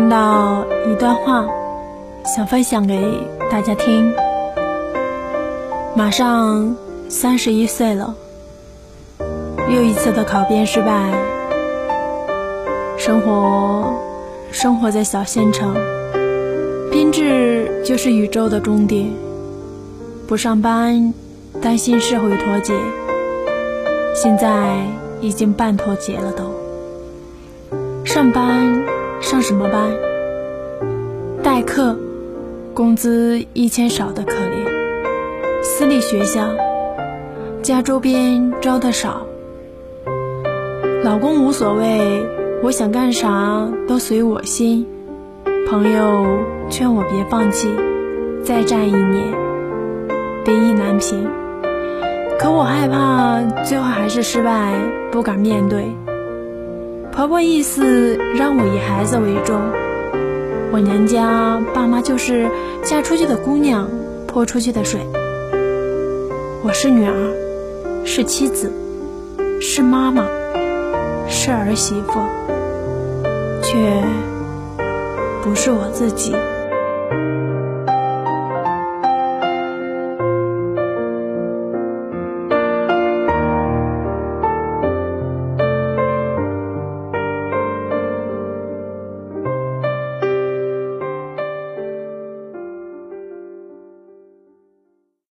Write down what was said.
看到一段话，想分享给大家听。马上三十一岁了，又一次的考编失败。生活，生活在小县城，编制就是宇宙的终点。不上班，担心社会脱节，现在已经半脱节了都。上班上什么班？代课，工资一千少的可怜。私立学校，家周边招的少。老公无所谓，我想干啥都随我心。朋友劝我别放弃，再战一年，别意难平。可我害怕最后还是失败，不敢面对。婆婆意思让我以孩子为重，我娘家爸妈就是嫁出去的姑娘泼出去的水。我是女儿，是妻子，是妈妈，是儿媳妇，却不是我自己。